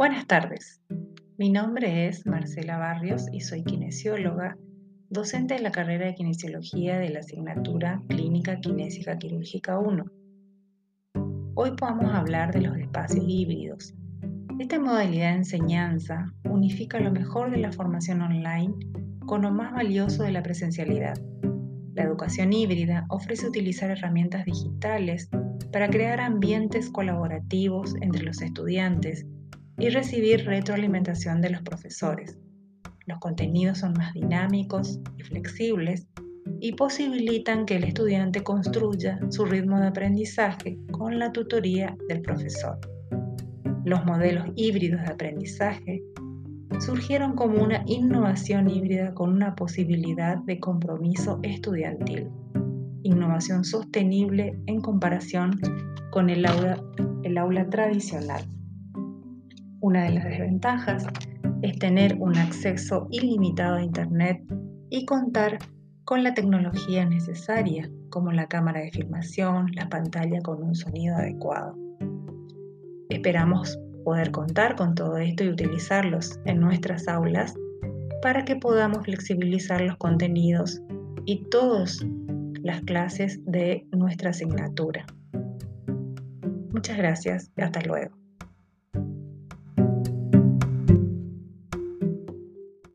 Buenas tardes. Mi nombre es Marcela Barrios y soy kinesióloga, docente de la carrera de kinesiología de la asignatura Clínica Kinésica Quirúrgica 1. Hoy a hablar de los espacios híbridos. Esta modalidad de enseñanza unifica lo mejor de la formación online con lo más valioso de la presencialidad. La educación híbrida ofrece utilizar herramientas digitales para crear ambientes colaborativos entre los estudiantes y recibir retroalimentación de los profesores. Los contenidos son más dinámicos y flexibles y posibilitan que el estudiante construya su ritmo de aprendizaje con la tutoría del profesor. Los modelos híbridos de aprendizaje surgieron como una innovación híbrida con una posibilidad de compromiso estudiantil, innovación sostenible en comparación con el aula, aula tradicional. Una de las desventajas es tener un acceso ilimitado a Internet y contar con la tecnología necesaria, como la cámara de filmación, la pantalla con un sonido adecuado. Esperamos poder contar con todo esto y utilizarlos en nuestras aulas para que podamos flexibilizar los contenidos y todas las clases de nuestra asignatura. Muchas gracias hasta luego.